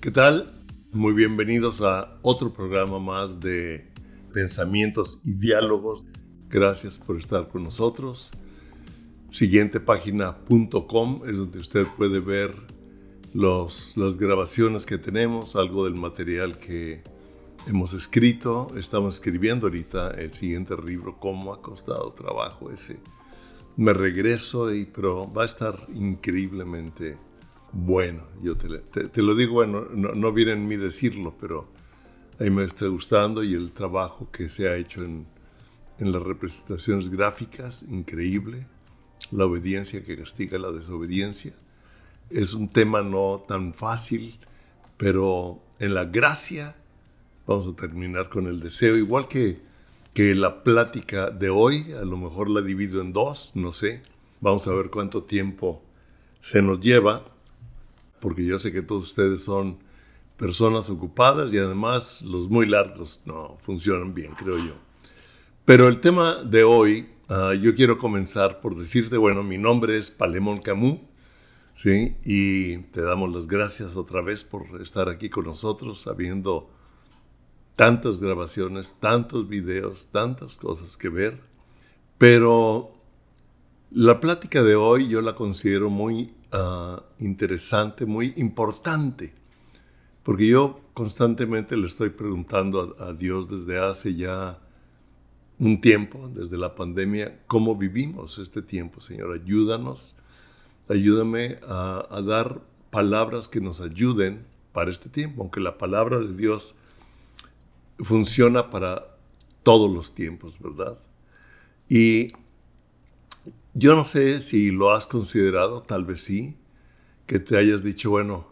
¿Qué tal? Muy bienvenidos a otro programa más de pensamientos y diálogos. Gracias por estar con nosotros. Siguientepágina.com es donde usted puede ver los, las grabaciones que tenemos, algo del material que hemos escrito. Estamos escribiendo ahorita el siguiente libro, Cómo ha costado trabajo ese. Me regreso, y, pero va a estar increíblemente bueno. Yo te, lo digo, bueno, no, viene en mí decirlo, pero a mí me está gustando y el trabajo que se ha hecho en, en las representaciones gráficas, increíble. La obediencia que castiga la desobediencia. Es un tema no tan fácil, pero en la gracia vamos a terminar con el deseo, igual que, que la plática de hoy, a lo mejor la divido en dos, no sé. Vamos a ver cuánto tiempo se nos lleva porque yo sé que todos ustedes son personas ocupadas y además los muy largos no funcionan bien, creo yo. Pero el tema de hoy, ah, yo quiero comenzar por decirte, bueno, mi nombre es Palemón Camus, ¿sí? Y te damos las gracias otra vez por estar aquí con nosotros, habiendo tantas grabaciones, tantos videos, tantas cosas que ver. Pero la plática de hoy yo la considero muy Ah, interesante, muy importante, porque yo constantemente le estoy preguntando a, Dios desde hace ya un tiempo, desde la pandemia, cómo vivimos este tiempo, Señor. Ayúdanos, ayúdame a, a dar palabras que nos ayuden para este tiempo, aunque la palabra de Dios funciona para todos los tiempos, ¿verdad? Y yo no sé si lo has considerado, tal vez sí, que te hayas dicho, bueno,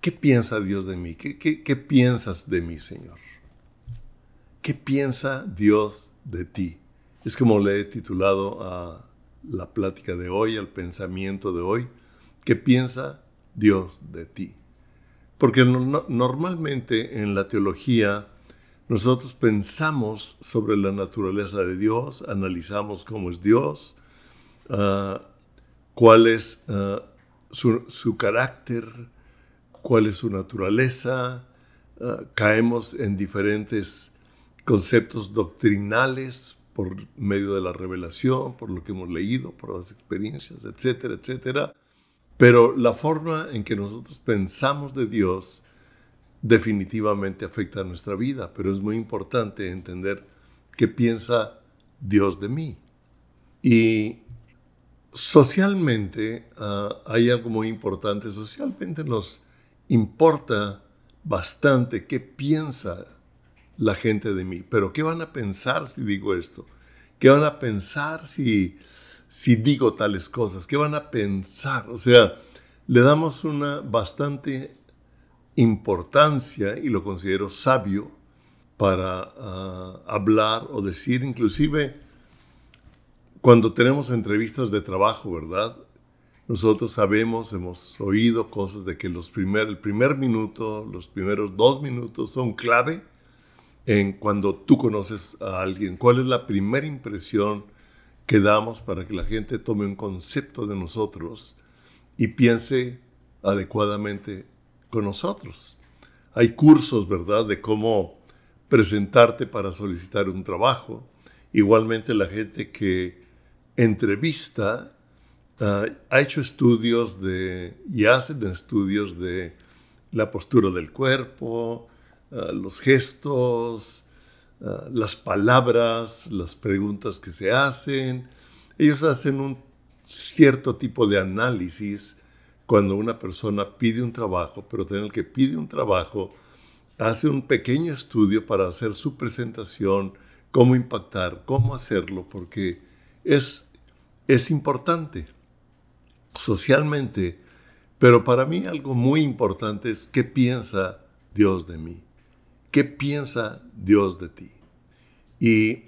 ¿qué piensa Dios de mí? ¿Qué, piensas de mí, Señor? ¿Qué piensa Dios de ti? Es como le he titulado a la plática de hoy, al pensamiento de hoy. ¿Qué piensa Dios de ti? Porque normalmente en la teología nosotros pensamos sobre la naturaleza de Dios, analizamos cómo es Dios, Ah, cuál es ah, su, carácter, cuál es su naturaleza, ah, caemos en diferentes conceptos doctrinales por medio de la revelación, por lo que hemos leído, por las experiencias, etcétera, etcétera. Pero la forma en que nosotros pensamos de Dios definitivamente afecta a nuestra vida, pero es muy importante entender qué piensa Dios de mí. Y Socialmente ah, hay algo muy importante. Socialmente nos importa bastante qué piensa la gente de mí. Pero ¿qué van a pensar si digo esto? ¿Qué van a pensar si, digo tales cosas? ¿Qué van a pensar? O sea, le damos una bastante importancia y lo considero sabio para ah, hablar o decir inclusive cuando tenemos entrevistas de trabajo, ¿verdad? Nosotros sabemos, hemos oído cosas de que los primer, el primer minuto, los primeros dos minutos son clave en cuando tú conoces a alguien. ¿Cuál es la primera impresión que damos para que la gente tome un concepto de nosotros y piense adecuadamente con nosotros? Hay cursos, ¿verdad?, de cómo presentarte para solicitar un trabajo. Igualmente la gente que entrevista ah, ha hecho estudios de, y hacen estudios de la postura del cuerpo, ah, los gestos, ah, las palabras, las preguntas que se hacen. Ellos hacen un cierto tipo de análisis cuando una persona pide un trabajo, pero en el que pide un trabajo, hace un pequeño estudio para hacer su presentación, cómo impactar, cómo hacerlo, porque es, es importante socialmente, pero para mí algo muy importante es qué piensa Dios de mí, qué piensa Dios de ti. Y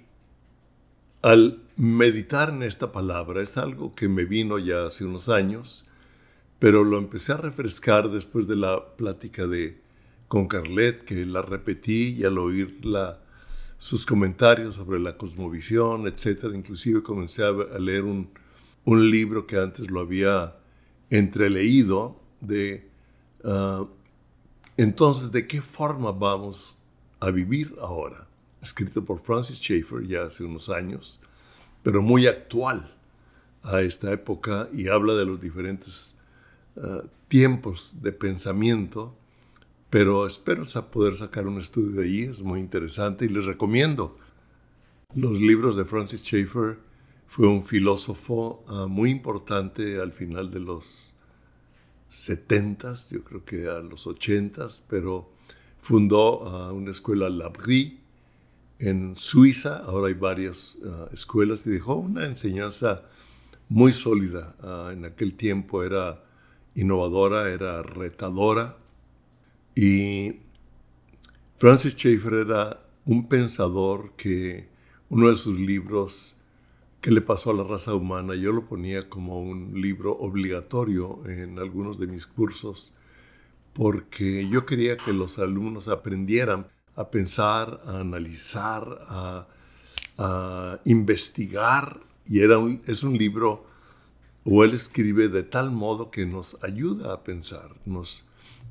al meditar en esta palabra es algo que me vino ya hace unos años, pero lo empecé a refrescar después de la plática de con Carlet, que la repetí y al oírla sus comentarios sobre la cosmovisión, etc. Inclusive comencé a leer un, libro que antes lo había entreleído de uh, Entonces, ¿de qué forma vamos a vivir ahora? Escrito por Francis Schaeffer ya hace unos años, pero muy actual a esta época y habla de los diferentes uh, tiempos de pensamiento, pero espero poder sacar un estudio de ahí, es muy interesante y les recomiendo los libros de Francis Schaeffer. Fue un filósofo uh, muy importante al final de los 70 yo creo que a los 80 pero fundó uh, una escuela Labrie en Suiza, ahora hay varias escuelas y dejó una enseñanza muy sólida. Ah, en aquel tiempo era innovadora, era retadora. Y Francis Schaeffer era un pensador que uno de sus libros que le pasó a la raza humana, yo lo ponía como un libro obligatorio en algunos de mis cursos, porque yo quería que los alumnos aprendieran a pensar, a analizar, a, investigar y era es un libro, o él escribe de tal modo que nos ayuda a pensar, nos,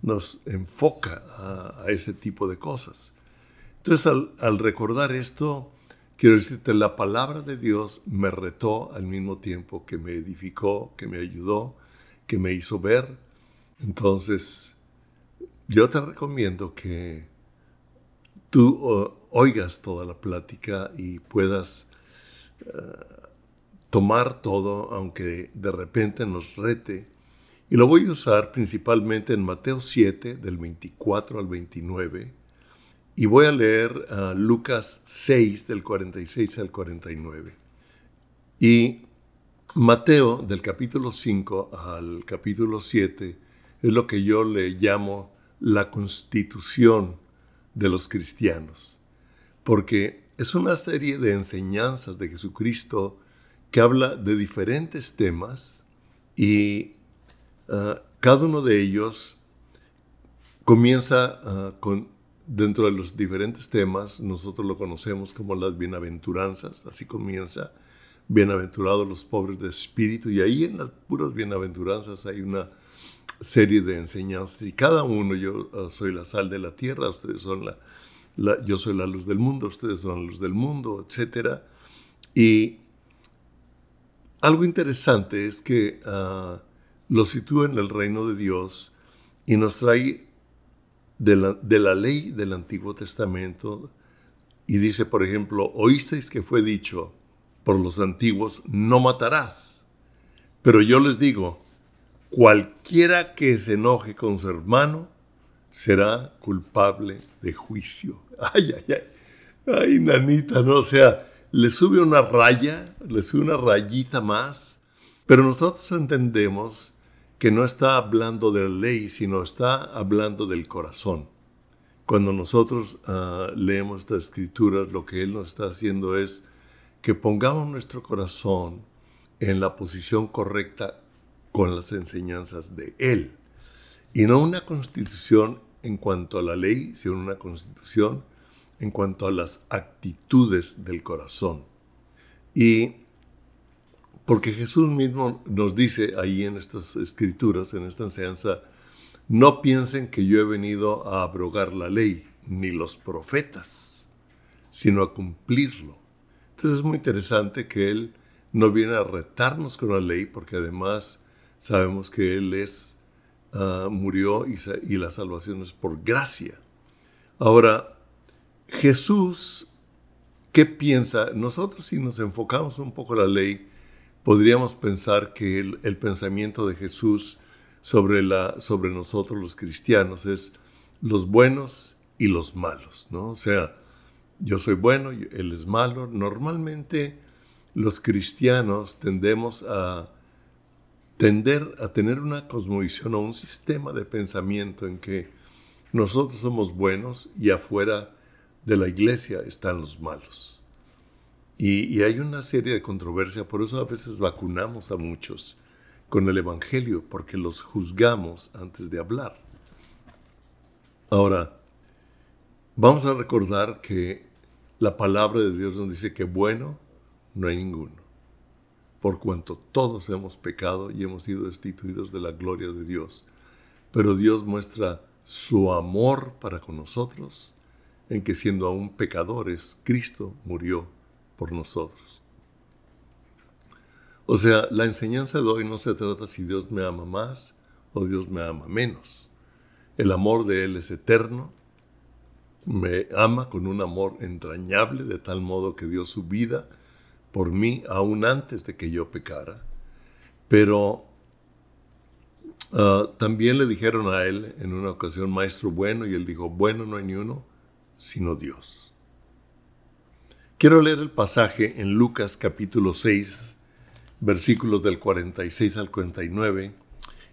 nos enfoca a, ese tipo de cosas. Entonces, al, recordar esto, quiero decirte, la palabra de Dios me retó al mismo tiempo que me edificó, que me ayudó, que me hizo ver. Entonces, yo te recomiendo que tú oigas toda la plática y puedas uh, tomar todo, aunque de repente nos rete. Y lo voy a usar principalmente en Mateo 7, del 24 al 29. Y voy a leer uh, Lucas 6, del 46 al 49. Y Mateo, del capítulo 5 al capítulo 7, es lo que yo le llamo la constitución de los cristianos. Porque es una serie de enseñanzas de Jesucristo que habla de diferentes temas y uh, cada uno de ellos comienza uh, con, dentro de los diferentes temas, nosotros lo conocemos como las bienaventuranzas, así comienza, bienaventurados los pobres de espíritu, y ahí en las puras bienaventuranzas hay una serie de enseñanzas, y cada uno, yo uh, soy la sal de la tierra, ustedes son la, yo soy la luz del mundo, ustedes son la luz del mundo, etc. Y algo interesante es que lo sitúa en el reino de Dios y nos trae de la, de la, ley del Antiguo Testamento y dice, por ejemplo, oísteis que fue dicho por los antiguos, no matarás. Pero yo les digo, cualquiera que se enoje con su hermano será culpable de juicio. Ay, ay, ay. Ay, nanita, ¿no? O sea, le sube una raya, le sube una rayita más, pero nosotros entendemos que no está hablando de la ley, sino está hablando del corazón. Cuando nosotros uh, leemos estas escrituras, lo que Él nos está haciendo es que pongamos nuestro corazón en la posición correcta con las enseñanzas de Él. Y no una constitución en cuanto a la ley, sino una constitución en cuanto a las actitudes del corazón. Y porque Jesús mismo nos dice ahí en estas escrituras, en esta enseñanza, no piensen que yo he venido a abrogar la ley, ni los profetas, sino a cumplirlo. Entonces es muy interesante que Él no viene a retarnos con la ley, porque además sabemos que Él es, uh, murió y, y la salvación es por gracia. Ahora, Jesús, ¿qué piensa? Nosotros si nos enfocamos un poco en la ley, podríamos pensar que el, pensamiento de Jesús sobre, nosotros los cristianos es los buenos y los malos, ¿no? O sea, yo soy bueno, él es malo. Normalmente los cristianos tendemos a a tener una cosmovisión o un sistema de pensamiento en que nosotros somos buenos y afuera de la iglesia están los malos. Y, hay una serie de controversia, por eso a veces vacunamos a muchos con el Evangelio, porque los juzgamos antes de hablar. Ahora, vamos a recordar que la palabra de Dios nos dice que bueno no hay ninguno, por cuanto todos hemos pecado y hemos sido destituidos de la gloria de Dios. Pero Dios muestra su amor para con nosotros, en que siendo aún pecadores, Cristo murió por nosotros. O sea, la enseñanza de hoy no se trata si Dios me ama más o Dios me ama menos. El amor de Él es eterno, me ama con un amor entrañable, de tal modo que dio su vida por mí aún antes de que yo pecara. Pero ah, también le dijeron a él en una ocasión, maestro bueno, y él dijo, bueno no hay ni uno, sino Dios. Quiero leer el pasaje en Lucas capítulo 6, versículos del 46 al 49.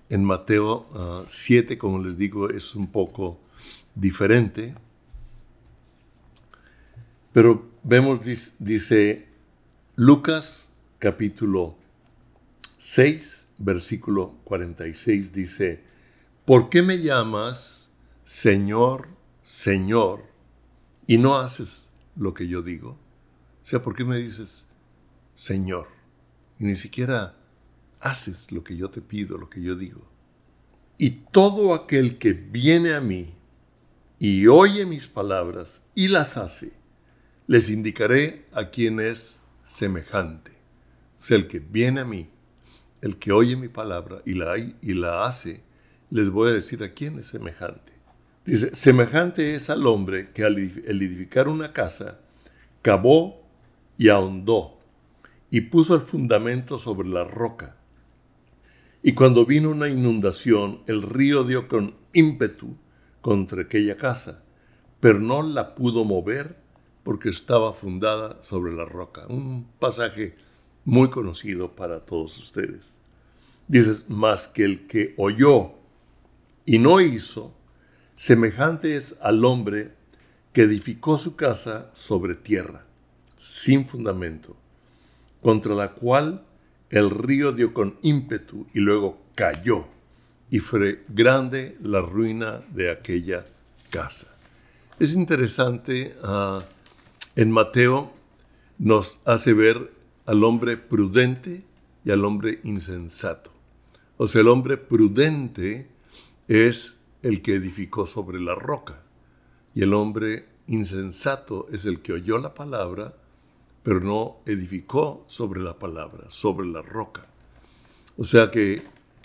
En Mateo 7, ah, como les digo, es un poco diferente. Pero vemos, dice Lucas capítulo 6, versículo 46, dice, ¿por qué me llamas Señor, Señor, y no haces lo que yo digo? O sea, ¿por qué me dices Señor? Y ni siquiera haces lo que yo te pido, lo que yo digo. Y todo aquel que viene a mí y oye mis palabras y las hace, les indicaré a quién es semejante. O sea, el que viene a mí, el que oye mi palabra y la, y la hace, les voy a decir a quién es semejante. Dice, semejante es al hombre que al edificar una casa, cavó y ahondó y puso el fundamento sobre la roca. Y cuando vino una inundación, el río dio con ímpetu contra aquella casa, pero no la pudo mover porque estaba fundada sobre la roca. Un pasaje muy conocido para todos ustedes. Dices, más que el que oyó y no hizo, semejante es al hombre que edificó su casa sobre tierra, sin fundamento, contra la cual el río dio con ímpetu y luego cayó, y fue grande la ruina de aquella casa. Es interesante uh, en Mateo nos hace ver al hombre prudente y al hombre insensato. O sea, el hombre prudente es el que edificó sobre la roca y el hombre insensato es el que oyó la palabra, pero no edificó sobre la palabra, sobre la roca. O sea que,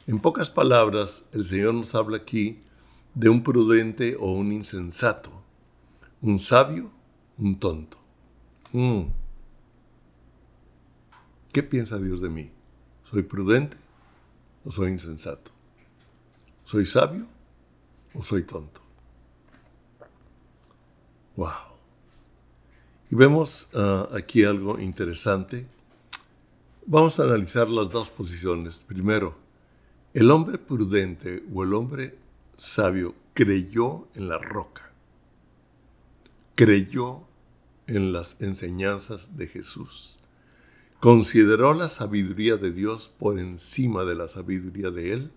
en pocas palabras, el Señor nos habla aquí de un prudente o un insensato, un sabio, un tonto. Mm. ¿Qué piensa Dios de mí? ¿Soy prudente o soy insensato? ¿Soy sabio o soy tonto? Wow. Y vemos ah, aquí algo interesante. Vamos a analizar las dos posiciones. Primero, el hombre prudente o el hombre sabio creyó en la roca. Creyó en las enseñanzas de Jesús. Consideró la sabiduría de Dios por encima de la sabiduría de Él,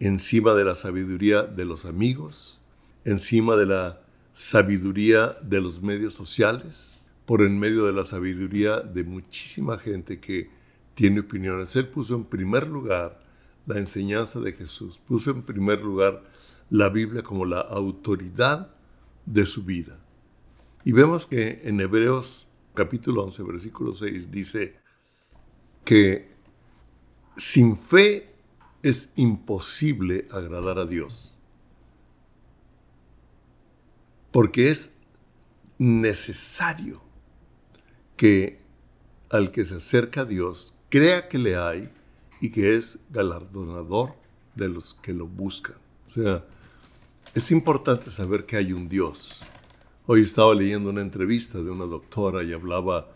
encima de la sabiduría de los amigos, encima de la sabiduría de los medios sociales, por en medio de la sabiduría de muchísima gente que tiene opiniones. Él puso en primer lugar la enseñanza de Jesús, puso en primer lugar la Biblia como la autoridad de su vida. Y vemos que en Hebreos capítulo 11, versículo 6 dice que sin fe es imposible agradar a Dios. Porque es necesario que al que se acerca a Dios crea que le hay y que es galardonador de los que lo buscan. O sea, es importante saber que hay un Dios Hoy estaba leyendo una entrevista de una doctora y hablaba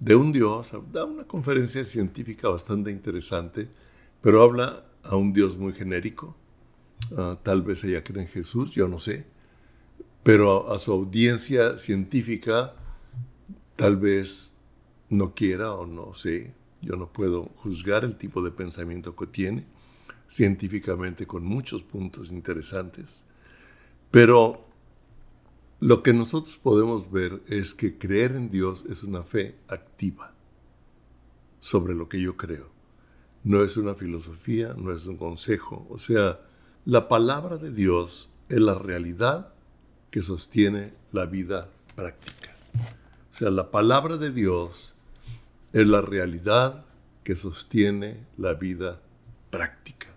de un Dios, da una conferencia científica bastante interesante, pero habla a un Dios muy genérico. Ah, tal vez ella cree en Jesús, yo no sé, pero a, su audiencia científica tal vez no quiera o no sé. Yo no puedo juzgar el tipo de pensamiento que tiene, científicamente con muchos puntos interesantes, pero lo que nosotros podemos ver es que creer en Dios es una fe activa sobre lo que yo creo. No es una filosofía, no es un consejo. O sea, la palabra de Dios es la realidad que sostiene la vida práctica. O sea, la palabra de Dios es la realidad que sostiene la vida práctica.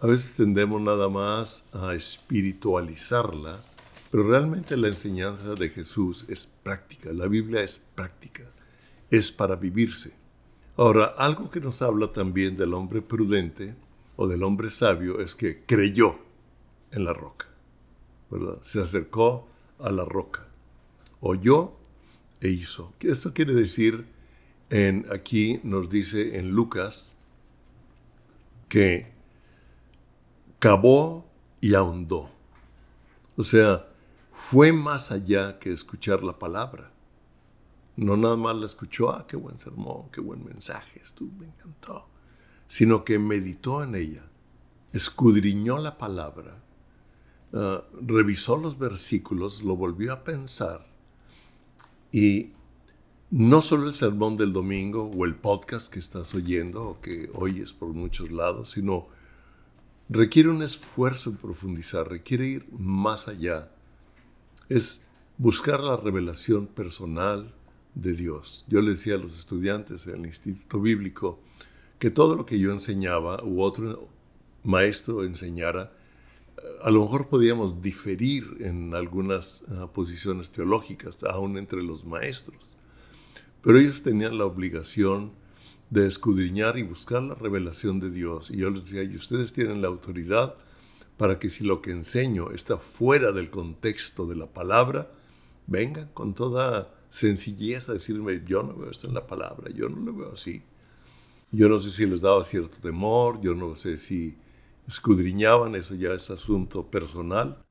A veces tendemos nada más a espiritualizarla, pero realmente la enseñanza de Jesús es práctica, la Biblia es práctica, es para vivirse. Ahora, algo que nos habla también del hombre prudente o del hombre sabio es que creyó en la roca, Se acercó a la roca, oyó e hizo. Esto quiere decir, en, aquí nos dice en Lucas, que cavó y ahondó. O sea, fue más allá que escuchar la palabra. No nada más la escuchó, ah, qué buen sermón, qué buen mensaje, estuvo, me encantó. Sino que meditó en ella, escudriñó la palabra, ah, revisó los versículos, lo volvió a pensar y no solo el sermón del domingo o el podcast que estás oyendo o que oyes por muchos lados, sino requiere un esfuerzo en profundizar, requiere ir más allá. Es buscar la revelación personal de Dios. Yo le decía a los estudiantes en el Instituto Bíblico que todo lo que yo enseñaba u otro maestro enseñara, a lo mejor podíamos diferir en algunas ah, posiciones teológicas, aún entre los maestros. Pero ellos tenían la obligación de escudriñar y buscar la revelación de Dios. Y yo les decía, y ustedes tienen la autoridad para que si lo que enseño está fuera del contexto de la palabra, vengan con toda sencillez a decirme, yo no veo esto en la palabra, yo no lo veo así. Yo no sé si les daba cierto temor, yo no sé si escudriñaban, eso ya es asunto personal,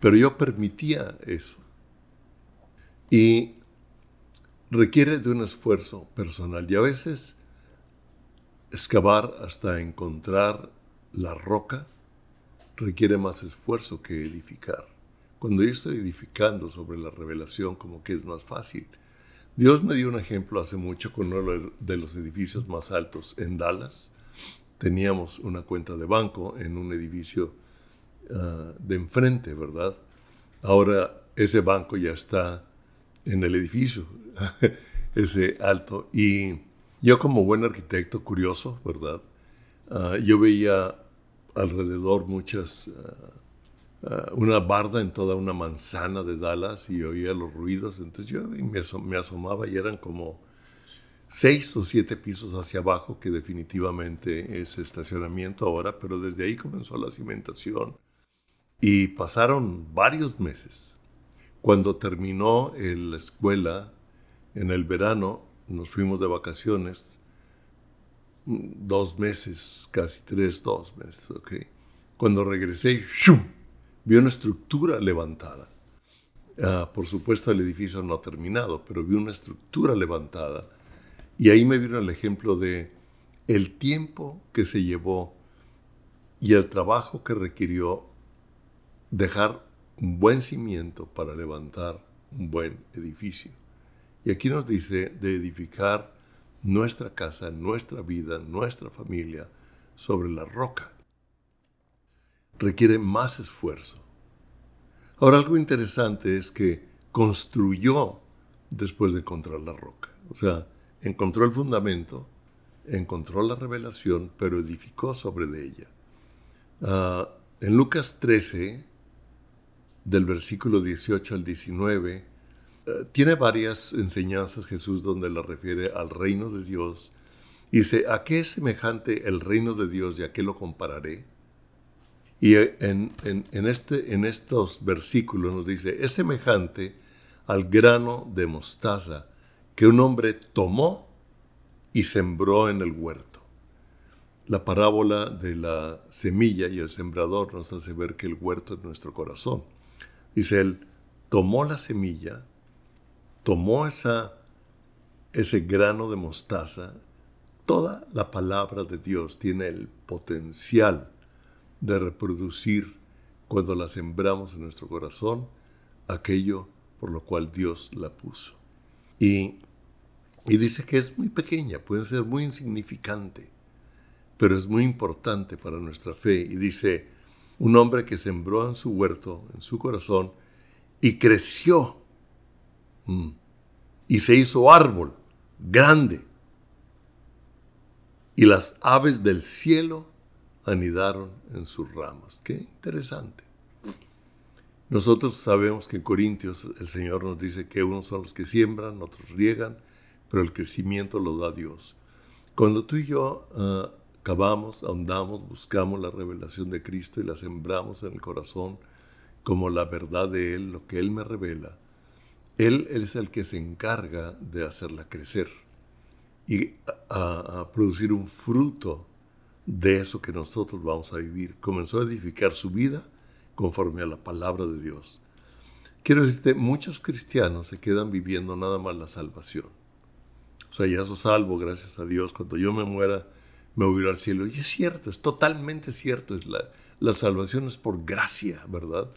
pero yo permitía eso. Y requiere de un esfuerzo personal y a veces excavar hasta encontrar la roca requiere más esfuerzo que edificar. Cuando yo estoy edificando sobre la revelación, como que es más fácil. Dios me dio un ejemplo hace mucho con uno de los edificios más altos en Dallas. Teníamos una cuenta de banco en un edificio ah, de enfrente, ¿verdad? Ahora ese banco ya está en el edificio, ese alto. Y yo como buen arquitecto curioso, ¿verdad? Ah, yo veía alrededor muchas, ah, una barda en toda una manzana de Dallas y oía los ruidos. Entonces yo me, asomaba y eran como seis o siete pisos hacia abajo, que definitivamente es estacionamiento ahora, pero desde ahí comenzó la cimentación. Y pasaron varios meses. Cuando terminó la escuela en el verano, nos fuimos de vacaciones, dos meses, casi tres, dos meses, ¿ok? Cuando regresé, vi una estructura levantada. Ah, por supuesto, el edificio no ha terminado, pero vi una estructura levantada. Y ahí me vino el ejemplo de el tiempo que se llevó y el trabajo que requirió dejar un buen cimiento para levantar un buen edificio. Y aquí nos dice de edificar nuestra casa, nuestra vida, nuestra familia sobre la roca. Requiere más esfuerzo. Ahora algo interesante es que construyó después de encontrar la roca. O sea, encontró el fundamento, encontró la revelación, pero edificó sobre de ella. Ah, en Lucas 13, del versículo 18 al 19, eh, tiene varias enseñanzas Jesús donde la refiere al reino de Dios. Dice, ¿a qué es semejante el reino de Dios y a qué lo compararé? Y en, este, en estos versículos nos dice, es semejante al grano de mostaza que un hombre tomó y sembró en el huerto. La parábola de la semilla y el sembrador nos hace ver que el huerto es nuestro corazón. Dice él, tomó la semilla, tomó esa, ese grano de mostaza, toda la palabra de Dios tiene el potencial de reproducir cuando la sembramos en nuestro corazón aquello por lo cual Dios la puso. Y, dice que es muy pequeña, puede ser muy insignificante, pero es muy importante para nuestra fe. Y dice, un hombre que sembró en su huerto, en su corazón, y creció. Mm, y se hizo árbol grande. Y las aves del cielo anidaron en sus ramas. Qué interesante. Nosotros sabemos que en Corintios el Señor nos dice que unos son los que siembran, otros riegan, pero el crecimiento lo da Dios. Cuando tú y yo uh, cavamos, ahondamos, buscamos la revelación de Cristo y la sembramos en el corazón como la verdad de Él, lo que Él me revela, Él, es el que se encarga de hacerla crecer y a producir un fruto de eso que nosotros vamos a vivir. Comenzó a edificar su vida conforme a la palabra de Dios. Quiero decirte, muchos cristianos se quedan viviendo nada más la salvación. O sea, ya soy salvo, gracias a Dios. Cuando yo me muera, me voy al cielo. Y es cierto, es totalmente cierto. Es la, la salvación es por gracia, ¿verdad?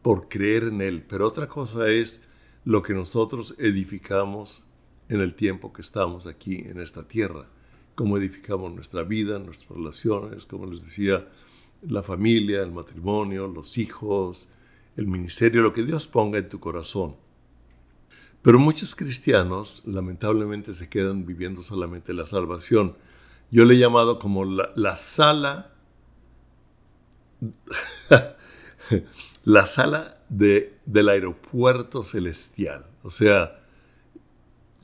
Por creer en Él. Pero otra cosa es lo que nosotros edificamos en el tiempo que estamos aquí en esta tierra cómo edificamos nuestra vida, nuestras relaciones, como les decía, la familia, el matrimonio, los hijos, el ministerio, lo que Dios ponga en tu corazón. Pero muchos cristianos lamentablemente se quedan viviendo solamente la salvación. Yo le he llamado como la, sala, la sala de, del aeropuerto celestial. O sea,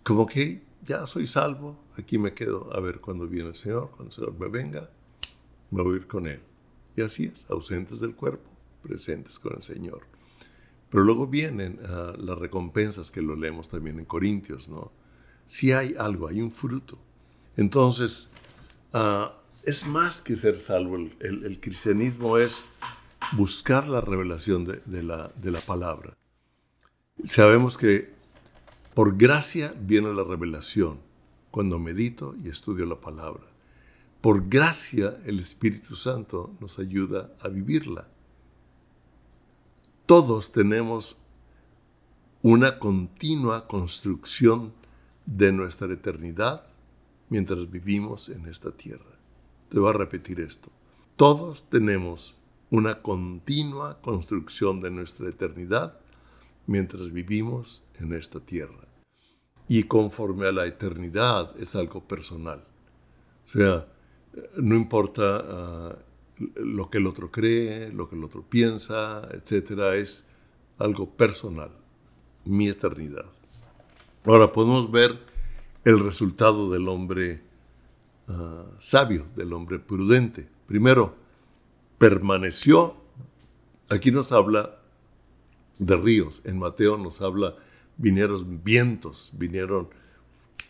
como que ya soy salvo, aquí me quedo a ver cuando viene el Señor, cuando el Señor me venga, me voy a ir con Él. Y así es, ausentes del cuerpo, presentes con el Señor. Pero luego vienen ah, las recompensas que lo leemos también en Corintios, ¿no? Si hay algo, hay un fruto. Entonces, ah, es más que ser salvo. El, cristianismo es buscar la revelación de, la, de la palabra. Sabemos que por gracia viene la revelación cuando medito y estudio la palabra. Por gracia el Espíritu Santo nos ayuda a vivirla. Todos tenemos una continua construcción de nuestra eternidad mientras vivimos en esta tierra. Te voy a repetir esto. Todos tenemos una continua construcción de nuestra eternidad mientras vivimos en esta tierra y conforme a la eternidad es algo personal. O sea, no importa ah, lo que el otro cree, lo que el otro piensa, etcétera, es algo personal, mi eternidad. Ahora podemos ver el resultado del hombre ah, sabio, del hombre prudente. Primero, permaneció. Aquí nos habla de ríos, en Mateo nos habla vinieron vientos, vinieron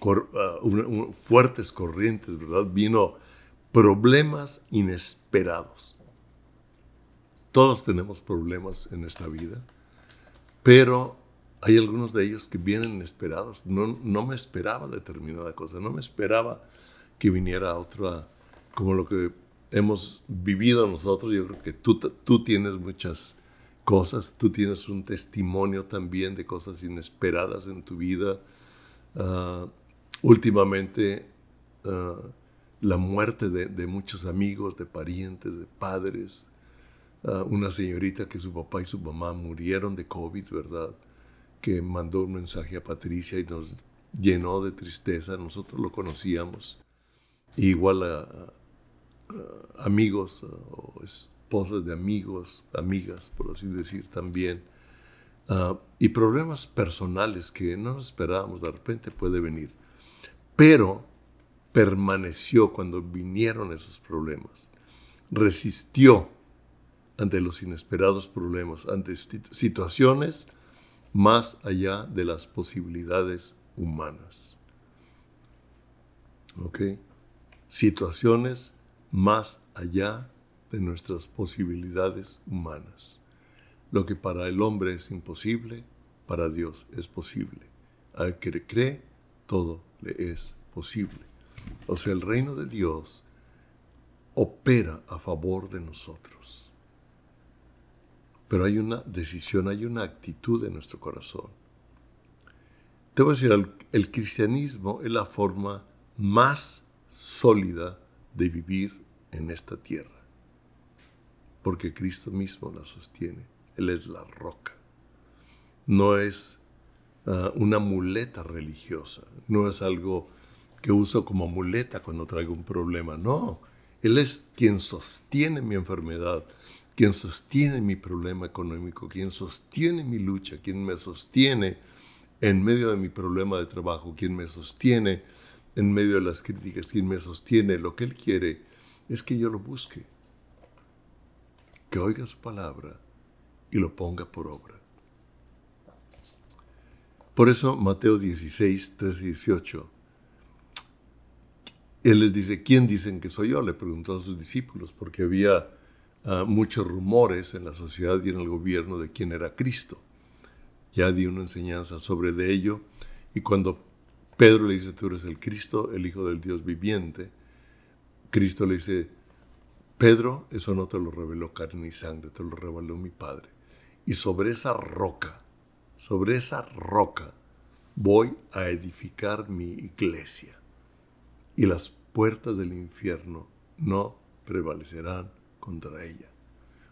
uh, fuertes corrientes, ¿verdad? Vino problemas inesperados. Todos tenemos problemas en esta vida, pero hay algunos de ellos que vienen inesperados. No, no me esperaba determinada cosa, no me esperaba que viniera otra, como lo que hemos vivido nosotros. Yo creo que tú, tú tienes muchas cosas, tú tienes un testimonio también de cosas inesperadas en tu vida. Ah, últimamente, ah, la muerte de, muchos amigos, de parientes, de padres. Ah, una señorita que su papá y su mamá murieron de COVID, ¿verdad? Que mandó un mensaje a Patricia y nos llenó de tristeza. Nosotros lo conocíamos. Igual a, amigos o esposas de amigos, amigas, por así decir también, ah, y problemas personales que no nos esperábamos, de repente puede venir. Pero permaneció cuando vinieron esos problemas, resistió ante los inesperados problemas, ante situaciones más allá de las posibilidades humanas. ¿Ok? Situaciones más allá de nuestras posibilidades humanas. Lo que para el hombre es imposible, para Dios es posible. Al que cree, todo le es posible. O sea, el reino de Dios opera a favor de nosotros. Pero hay una decisión, hay una actitud en nuestro corazón. Te voy a decir, el, cristianismo es la forma más sólida de vivir en esta tierra porque Cristo mismo la sostiene. Él es la roca. No es ah, una muleta religiosa, no es algo que uso como muleta cuando traigo un problema, no. Él es quien sostiene mi enfermedad, quien sostiene mi problema económico, quien sostiene mi lucha, quien me sostiene en medio de mi problema de trabajo, quien me sostiene en medio de las críticas, quien me sostiene, lo que Él quiere es que yo lo busque, que oiga su palabra y lo ponga por obra. Por eso Mateo 16, 3 y 18, Él les dice, ¿quién dicen que soy yo? Le preguntó a sus discípulos, porque había ah, muchos rumores en la sociedad y en el gobierno de quién era Cristo ya di una enseñanza sobre de ello. Y cuando Pedro le dice, tú eres el Cristo, el Hijo del Dios viviente, Cristo le dice, Pedro, eso no te lo reveló carne y sangre, te lo reveló mi Padre. Y sobre esa roca, sobre esa roca, voy a edificar mi iglesia. Y las puertas del infierno no prevalecerán contra ella.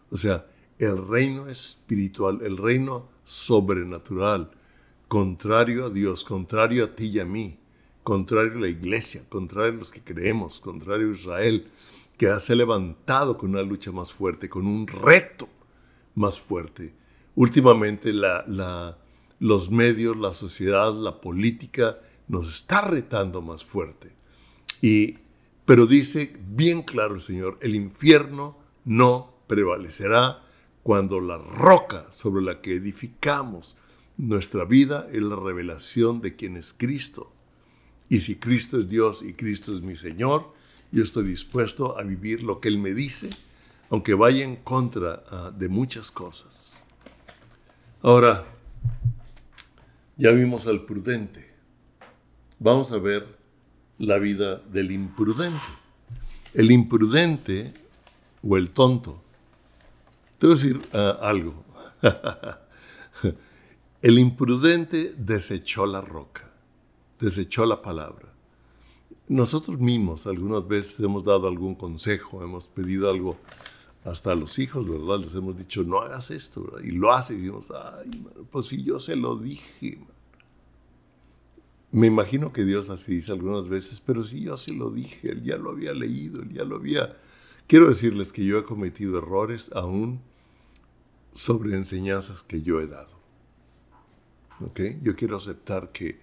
O sea, el reino espiritual, el reino sobrenatural, contrario a Dios, contrario a ti y a mí, contrario a la iglesia, contrario a los que creemos, contrario a Israel, que se ha levantado con una lucha más fuerte, con un reto más fuerte. Últimamente los medios, la sociedad, la política nos está retando más fuerte. Y, pero dice bien claro el Señor, el infierno no prevalecerá cuando la roca sobre la que edificamos nuestra vida es la revelación de quién es Cristo. Y si Cristo es Dios y Cristo es mi Señor, yo estoy dispuesto a vivir lo que Él me dice, aunque vaya en contra ah, de muchas cosas. Ahora, ya vimos al prudente. Vamos a ver la vida del imprudente. El imprudente o el tonto te voy a decir ah, algo. El imprudente desechó la roca, desechó la palabra. Nosotros mismos algunas veces hemos dado algún consejo, hemos pedido algo hasta a los hijos, ¿verdad? Les hemos dicho, no hagas esto, ¿verdad? Y lo hacen y decimos, ay, pues si yo se lo dije. Me imagino que Dios así dice algunas veces, pero si yo se lo dije, él ya lo había leído, él ya lo había... Quiero decirles que yo he cometido errores aún sobre enseñanzas que yo he dado. ¿Okay? Yo quiero aceptar que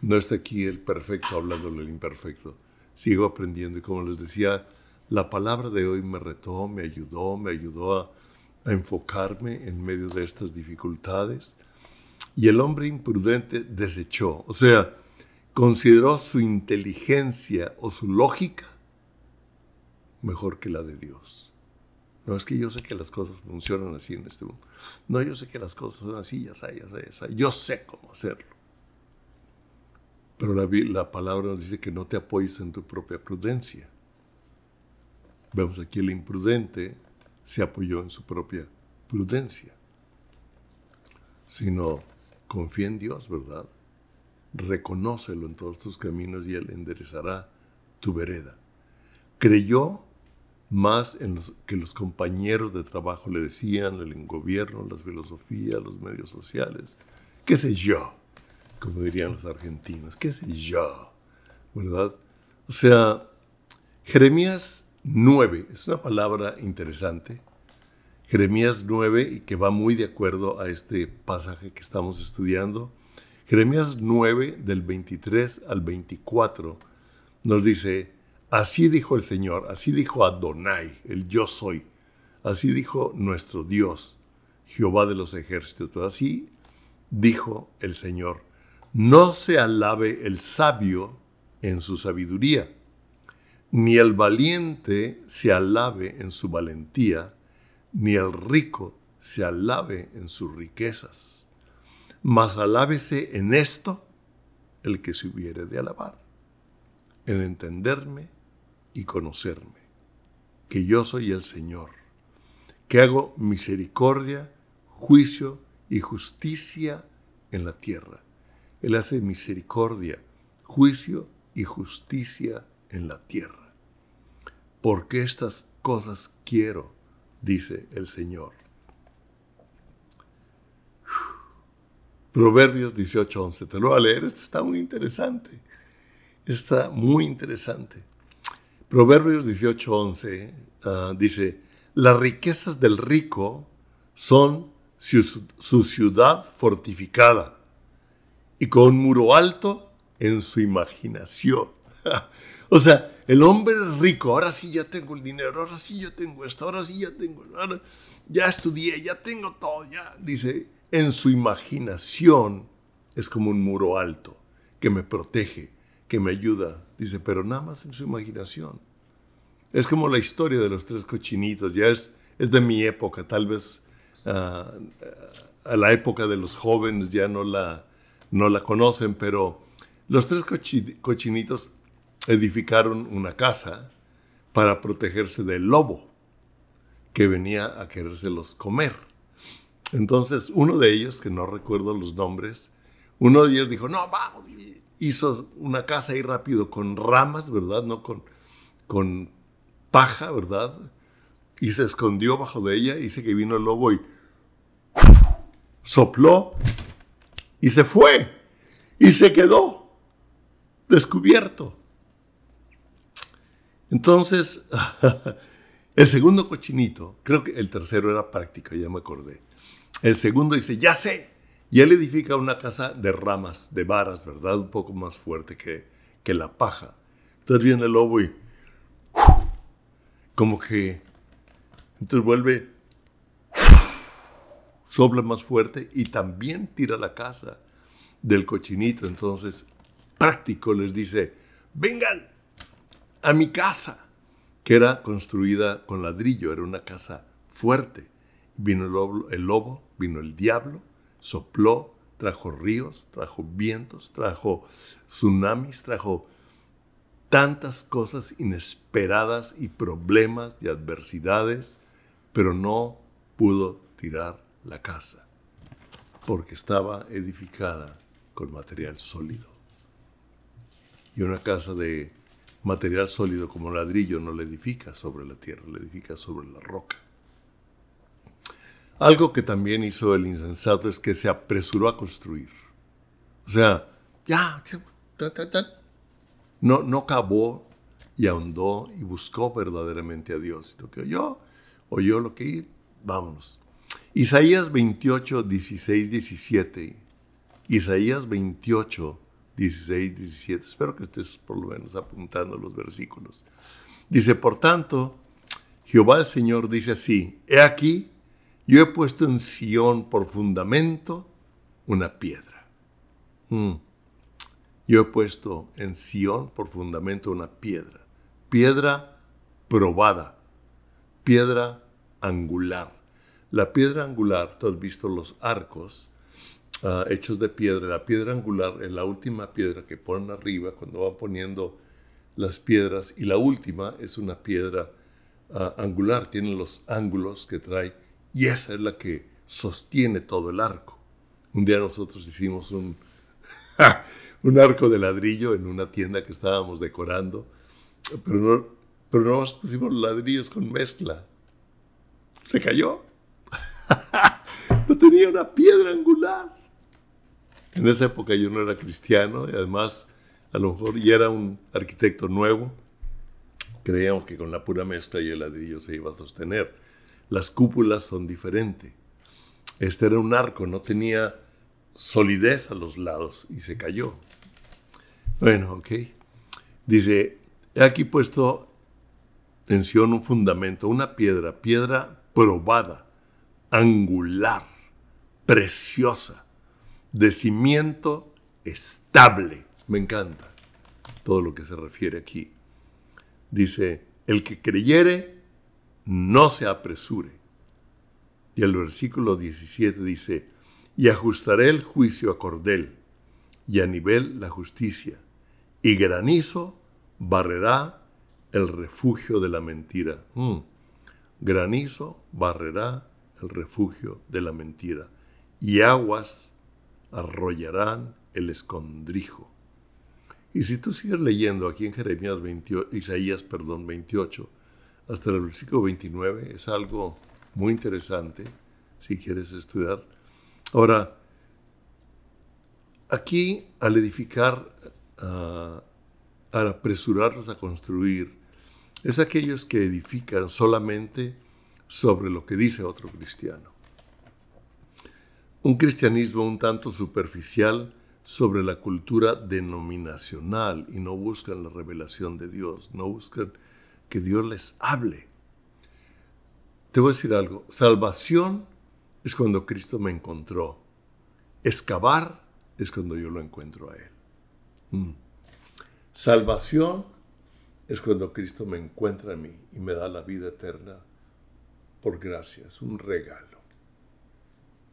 no está aquí el perfecto hablando del imperfecto. Sigo aprendiendo y como les decía, la palabra de hoy me retó, me ayudó, me ayudó a enfocarme en medio de estas dificultades. Y el hombre imprudente desechó, o sea, consideró su inteligencia o su lógica mejor que la de Dios. No es que yo sé que las cosas funcionan así en este mundo. No, yo sé que las cosas son así, ya sé, ya sé, ya. Yo sé cómo hacerlo. Pero la, la palabra nos dice que no te apoyes en tu propia prudencia. Vemos aquí el imprudente se apoyó en su propia prudencia. Sino confía en Dios, ¿verdad? Reconócelo en todos tus caminos y Él enderezará tu vereda. Creyó más en los, que los compañeros de trabajo le decían, el gobierno, las filosofías, los medios sociales, qué sé yo, como dirían los argentinos, qué sé yo, ¿verdad? O sea, Jeremías 9, es una palabra interesante, Jeremías 9 y que va muy de acuerdo a este pasaje que estamos estudiando. Jeremías 9 del 23 al 24 nos dice, Así dijo el Señor, así dijo Adonai, el yo soy, así dijo nuestro Dios, Jehová de los ejércitos, así dijo el Señor, no se alabe el sabio en su sabiduría, ni el valiente se alabe en su valentía, ni el rico se alabe en sus riquezas, mas alábese en esto el que se hubiere de alabar, en entenderme y conocerme, que yo soy el Señor, que hago misericordia, juicio y justicia en la tierra. Él hace misericordia, juicio y justicia en la tierra. Porque estas cosas quiero, dice el Señor. Proverbios 18:11. Te lo voy a leer, esto está muy interesante. Está muy interesante. Proverbios 18:11 uh, dice, las riquezas del rico son su, su ciudad fortificada y con un muro alto en su imaginación. o sea, el hombre rico, ahora sí ya tengo el dinero, ahora sí ya tengo esto, ahora sí ya tengo, ahora ya estudié, ya tengo todo, ya, dice, en su imaginación es como un muro alto que me protege, que me ayuda. Dice, pero nada más en su imaginación. Es como la historia de los tres cochinitos, ya es, de mi época, tal vez ah, a la época de los jóvenes ya no la, no la conocen, pero los tres cochinitos edificaron una casa para protegerse del lobo que venía a querérselos comer. Entonces, uno de ellos, que no recuerdo los nombres, uno de ellos dijo, no, vamos, hizo una casa ahí rápido con ramas, ¿verdad? No con, con paja, ¿verdad? Y se escondió bajo de ella, dice que vino el lobo y sopló y se fue y se quedó descubierto. Entonces, el segundo cochinito, creo que el tercero era práctico, ya me acordé. El segundo dice, ya sé, y él edifica una casa de ramas, de varas, ¿verdad? Un poco más fuerte que, que la paja. Entonces viene el lobo y como que, entonces vuelve, sopla más fuerte y también tira la casa del cochinito. Entonces, práctico les dice, vengan a mi casa, que era construida con ladrillo, era una casa fuerte. Vino el lobo, el lobo, vino el diablo, sopló, trajo ríos, trajo vientos, trajo tsunamis, trajo tantas cosas inesperadas y problemas y adversidades, pero no pudo tirar la casa porque estaba edificada con material sólido. Y una casa de material sólido como ladrillo no la edifica sobre la tierra, la edifica sobre la roca. Algo que también hizo el insensato es que se apresuró a construir. O sea, ya, no, no cavó y ahondó y buscó verdaderamente a Dios, sino que oyó, oyó lo que vámonos. Isaías 28, 16, 17. Isaías 28, 16, 17. Espero que estés por lo menos apuntando los versículos. Dice, por tanto, Jehová el Señor dice así, he aquí, yo he puesto en Sión por fundamento una piedra. Mm. Yo he puesto en Sión por fundamento una piedra. Piedra probada. Piedra angular. La piedra angular, tú has visto los arcos ah, hechos de piedra. La piedra angular es la última piedra que ponen arriba cuando van poniendo las piedras. Y la última es una piedra ah, angular. Tiene los ángulos que trae y esa es la que sostiene todo el arco. Un día nosotros hicimos un, un arco de ladrillo en una tienda que estábamos decorando, pero no, pero no pusimos ladrillos con mezcla. Se cayó. no tenía una piedra angular. En esa época yo no era cristiano y además a lo mejor ya era un arquitecto nuevo. Creíamos que con la pura mezcla y el ladrillo se iba a sostener las cúpulas son diferentes. Este era un arco, no tenía solidez a los lados y se cayó. Bueno, ok. Dice, he aquí puesto en un fundamento, una piedra, piedra probada, angular, preciosa, de cimiento estable. Me encanta todo lo que se refiere aquí. Dice, el que creyere, no se apresure. Y el versículo 17 dice, y ajustaré el juicio a cordel, y a nivel la justicia, y granizo barrerá el refugio de la mentira. Mm. Granizo barrerá el refugio de la mentira, y aguas arrollarán el escondrijo. Y si tú sigues leyendo aquí en Jeremías 28, Isaías perdón, 28, hasta el versículo 29 es algo muy interesante si quieres estudiar. Ahora, aquí al edificar, ah, al apresurarnos a construir, es aquellos que edifican solamente sobre lo que dice otro cristiano. Un cristianismo un tanto superficial sobre la cultura denominacional y no buscan la revelación de Dios, no buscan que Dios les hable. Te voy a decir algo, salvación es cuando Cristo me encontró, excavar es cuando yo lo encuentro a Él. Mm. Salvación es cuando Cristo me encuentra a mí y me da la vida eterna por gracia, es un regalo.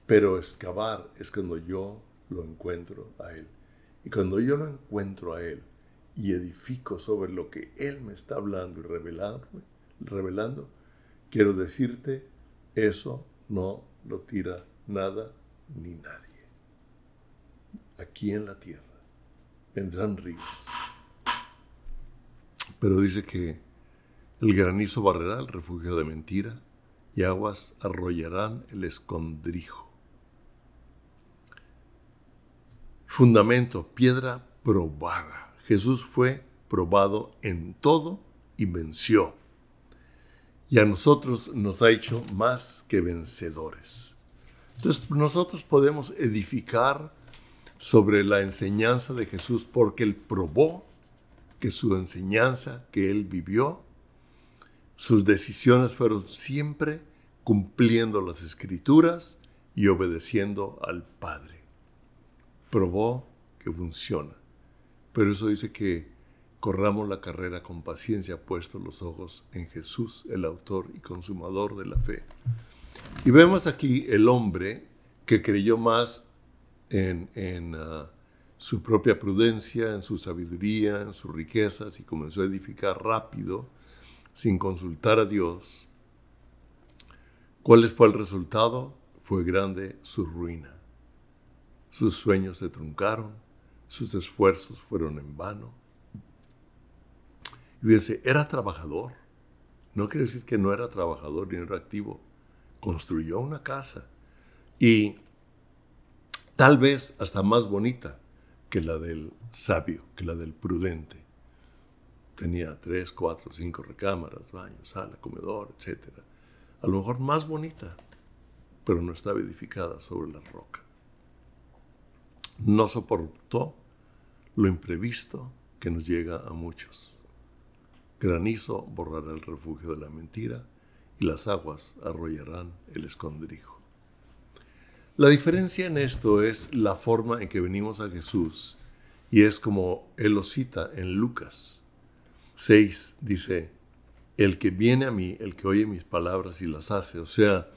Pero excavar es cuando yo lo encuentro a Él. Y cuando yo lo encuentro a Él y edifico sobre lo que Él me está hablando y revelando, quiero decirte, eso no lo tira nada ni nadie. Aquí en la tierra vendrán ríos. Pero dice que el granizo barrerá el refugio de mentira y aguas arrollarán el escondrijo. Fundamento, piedra probada. Jesús fue probado en todo y venció. Y a nosotros nos ha hecho más que vencedores. Entonces nosotros podemos edificar sobre la enseñanza de Jesús porque Él probó que su enseñanza que Él vivió, sus decisiones fueron siempre cumpliendo las escrituras y obedeciendo al Padre probó que funciona. Pero eso dice que corramos la carrera con paciencia, puestos los ojos en Jesús, el autor y consumador de la fe. Y vemos aquí el hombre que creyó más en, ah, su propia prudencia, en su sabiduría, en sus riquezas y comenzó a edificar rápido, sin consultar a Dios. ¿Cuál fue el resultado? Fue grande su ruina. Sus sueños se truncaron, sus esfuerzos fueron en vano. Y fíjense, era trabajador. No quiere decir que no era trabajador ni era activo. Construyó una casa y tal vez hasta más bonita que la del sabio, que la del prudente. Tenía tres, cuatro, cinco recámaras, baño, sala, comedor, etc. A lo mejor más bonita, pero no estaba edificada sobre la roca no soportó lo imprevisto que nos llega a muchos. Granizo borrará el refugio de la mentira y las aguas arrollarán el escondrijo. La diferencia en esto es la forma en que venimos a Jesús y es como él lo cita en Lucas 6, dice, el que viene a mí, el que oye mis palabras y las hace, o sea,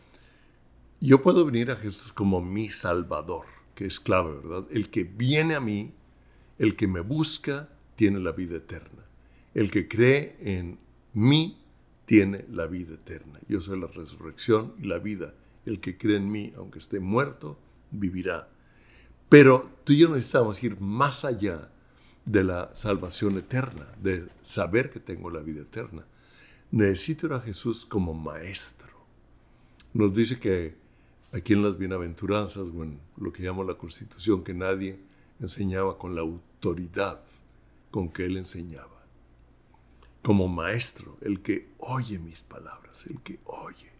yo puedo venir a Jesús como mi Salvador que es clave, ¿verdad? El que viene a mí, el que me busca, tiene la vida eterna. El que cree en mí, tiene la vida eterna. Yo soy la resurrección y la vida. El que cree en mí, aunque esté muerto, vivirá. Pero tú y yo necesitamos ir más allá de la salvación eterna, de saber que tengo la vida eterna. Necesito a Jesús como maestro. Nos dice que aquí en las bienaventuranzas o en lo que llamo la constitución, que nadie enseñaba con la autoridad con que él enseñaba. Como maestro, el que oye mis palabras, el que oye.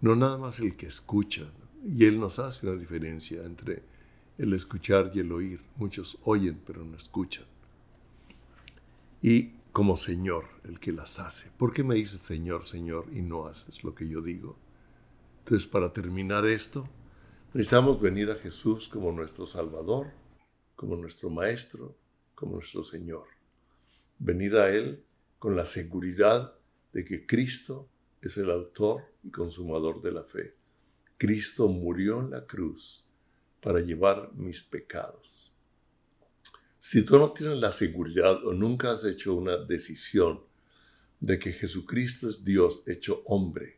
No nada más el que escucha. Y él nos hace una diferencia entre el escuchar y el oír. Muchos oyen pero no escuchan. Y como Señor, el que las hace. ¿Por qué me dices Señor, Señor y no haces lo que yo digo? Entonces, para terminar esto, necesitamos venir a Jesús como nuestro Salvador, como nuestro Maestro, como nuestro Señor. Venir a Él con la seguridad de que Cristo es el autor y consumador de la fe. Cristo murió en la cruz para llevar mis pecados. Si tú no tienes la seguridad o nunca has hecho una decisión de que Jesucristo es Dios hecho hombre,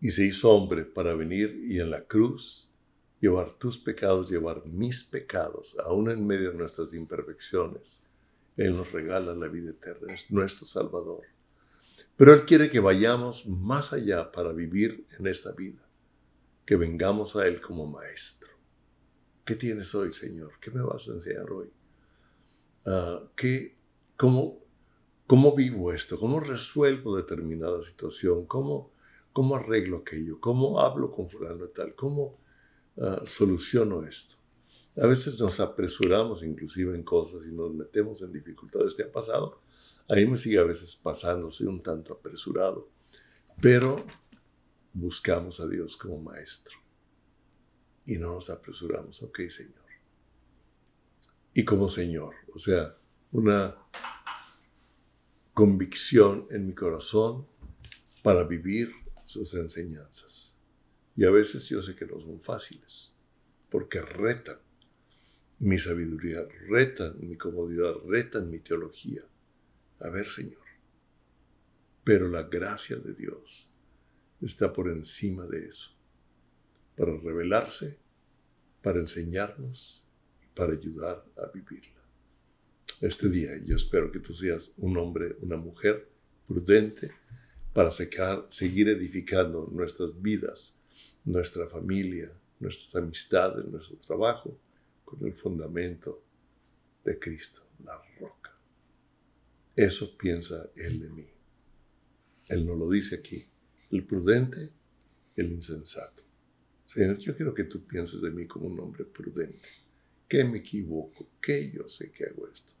y se hizo hombre para venir y en la cruz llevar tus pecados, llevar mis pecados, aún en medio de nuestras imperfecciones. Él nos regala la vida eterna, es nuestro Salvador. Pero Él quiere que vayamos más allá para vivir en esta vida, que vengamos a Él como maestro. ¿Qué tienes hoy, Señor? ¿Qué me vas a enseñar hoy? Ah, ¿qué, cómo, ¿Cómo vivo esto? ¿Cómo resuelvo determinada situación? ¿Cómo, cómo arreglo aquello? ¿Cómo hablo con fulano tal? ¿Cómo ah, soluciono esto? A veces nos apresuramos inclusive en cosas y nos metemos en dificultades. ¿Te ha pasado? A mí me sigue a veces pasando, soy un tanto apresurado, pero buscamos a Dios como maestro y no nos apresuramos. Ok, Señor. Y como Señor, o sea, una convicción en mi corazón para vivir sus enseñanzas. Y a veces yo sé que no son fáciles, porque retan mi sabiduría, retan mi comodidad, retan mi teología. A ver, Señor. Pero la gracia de Dios está por encima de eso, para revelarse, para enseñarnos y para ayudar a vivirla este día. Yo espero que tú seas un hombre, una mujer prudente para seguir edificando nuestras vidas, nuestra familia, nuestras amistades, nuestro trabajo con el fundamento de Cristo, la roca. Eso piensa Él de mí. Él no lo dice aquí. El prudente, el insensato. Señor, yo quiero que tú pienses de mí como un hombre prudente. Que me equivoco, que yo sé que hago esto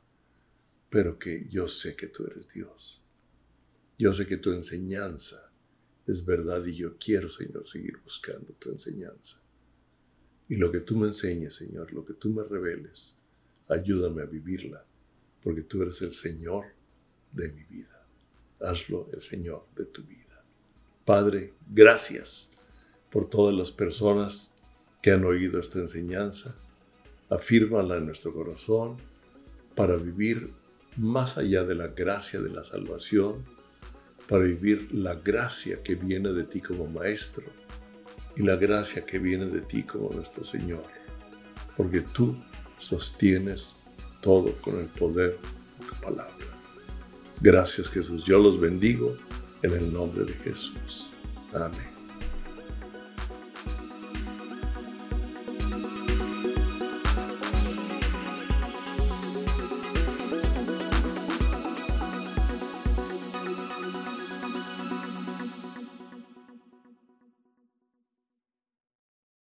pero que yo sé que tú eres Dios. Yo sé que tu enseñanza es verdad y yo quiero, Señor, seguir buscando tu enseñanza. Y lo que tú me enseñes, Señor, lo que tú me reveles, ayúdame a vivirla, porque tú eres el Señor de mi vida. Hazlo el Señor de tu vida. Padre, gracias por todas las personas que han oído esta enseñanza. Afírmala en nuestro corazón para vivir más allá de la gracia de la salvación, para vivir la gracia que viene de ti como Maestro y la gracia que viene de ti como nuestro Señor, porque tú sostienes todo con el poder de tu palabra. Gracias Jesús, yo los bendigo en el nombre de Jesús. Amén.